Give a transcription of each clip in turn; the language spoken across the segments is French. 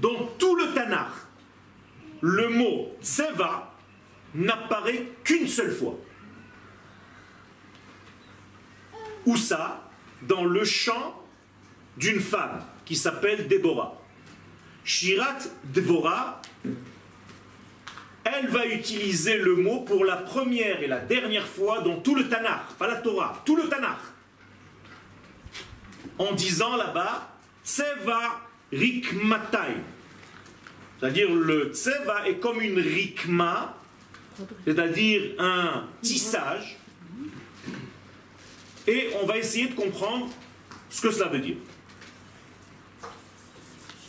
Dans tout le Tanakh, le mot tseva n'apparaît qu'une seule fois. Où ça Dans le chant d'une femme qui s'appelle Déborah. Shirat Dvorah, elle va utiliser le mot pour la première et la dernière fois dans tout le Tanakh, pas la Torah, tout le Tanakh. En disant là-bas, Tseva Rikmatai. C'est-à-dire le Tseva est comme une Rikma, c'est-à-dire un tissage. Et on va essayer de comprendre ce que cela veut dire.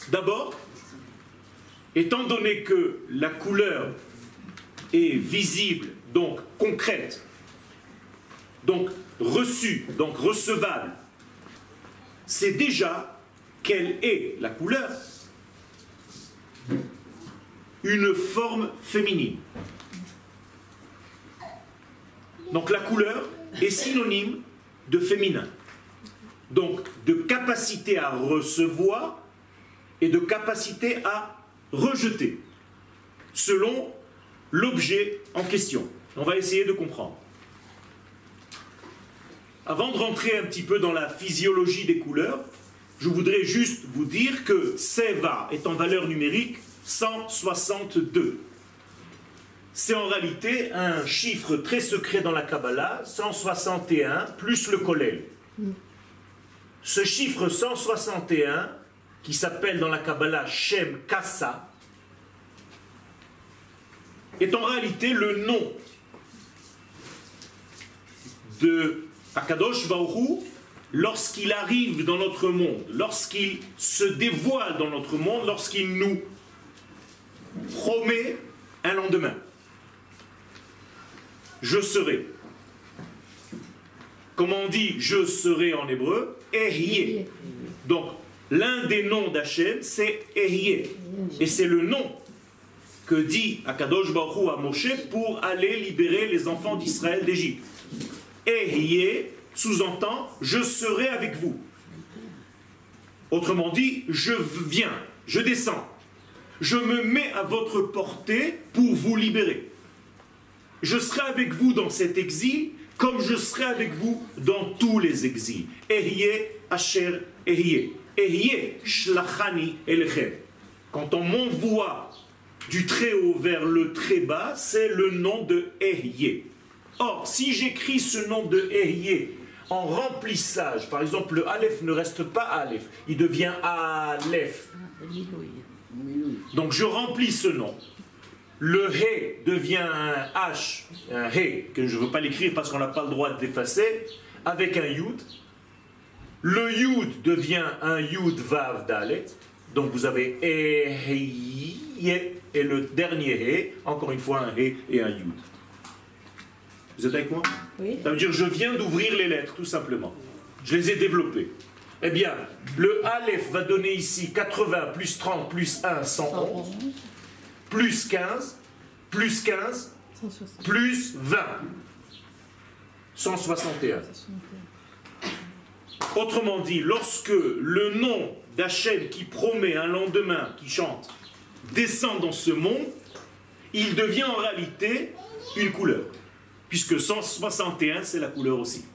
D'abord, étant donné que la couleur est visible, donc concrète, donc reçue, donc recevable, c'est déjà quelle est la couleur Une forme féminine. Donc la couleur est synonyme de féminin. Donc de capacité à recevoir et de capacité à rejeter, selon l'objet en question. On va essayer de comprendre. Avant de rentrer un petit peu dans la physiologie des couleurs, je voudrais juste vous dire que Seva est en valeur numérique 162. C'est en réalité un chiffre très secret dans la Kabbalah, 161 plus le Kollel. Ce chiffre 161 qui s'appelle dans la Kabbalah Shem Kassa, est en réalité le nom de Akadosh Baruch lorsqu'il arrive dans notre monde, lorsqu'il se dévoile dans notre monde, lorsqu'il nous promet un lendemain. Je serai. Comment on dit je serai en hébreu Ehyeh. Donc, L'un des noms d'Hachem, c'est Ehyeh. Et c'est le nom que dit Akadosh Baruch à Moshe pour aller libérer les enfants d'Israël d'Égypte. Ehyeh sous-entend je serai avec vous. Autrement dit, je viens, je descends, je me mets à votre portée pour vous libérer. Je serai avec vous dans cet exil comme je serai avec vous dans tous les exils. Ehyeh, Asher, Ehyeh. Quand on m'envoie du très haut vers le très bas, c'est le nom de Ehyeh. Or, si j'écris ce nom de Ehyeh en remplissage, par exemple, le Aleph ne reste pas Aleph, il devient Aleph. Donc je remplis ce nom. Le He devient un H, un He, que je ne veux pas l'écrire parce qu'on n'a pas le droit de l'effacer, avec un Yud. Le Yud devient un Yud Vav Dalet. Donc vous avez E, et le dernier He, encore une fois un He et un Yud. Vous êtes avec moi Oui. Ça veut dire je viens d'ouvrir les lettres, tout simplement. Je les ai développées. Eh bien, le Aleph va donner ici 80 plus 30 plus 1, 111, plus 15, plus 15, plus 20, 161. Autrement dit, lorsque le nom d'Hachem qui promet un lendemain, qui chante, descend dans ce monde, il devient en réalité une couleur. Puisque 161, c'est la couleur aussi.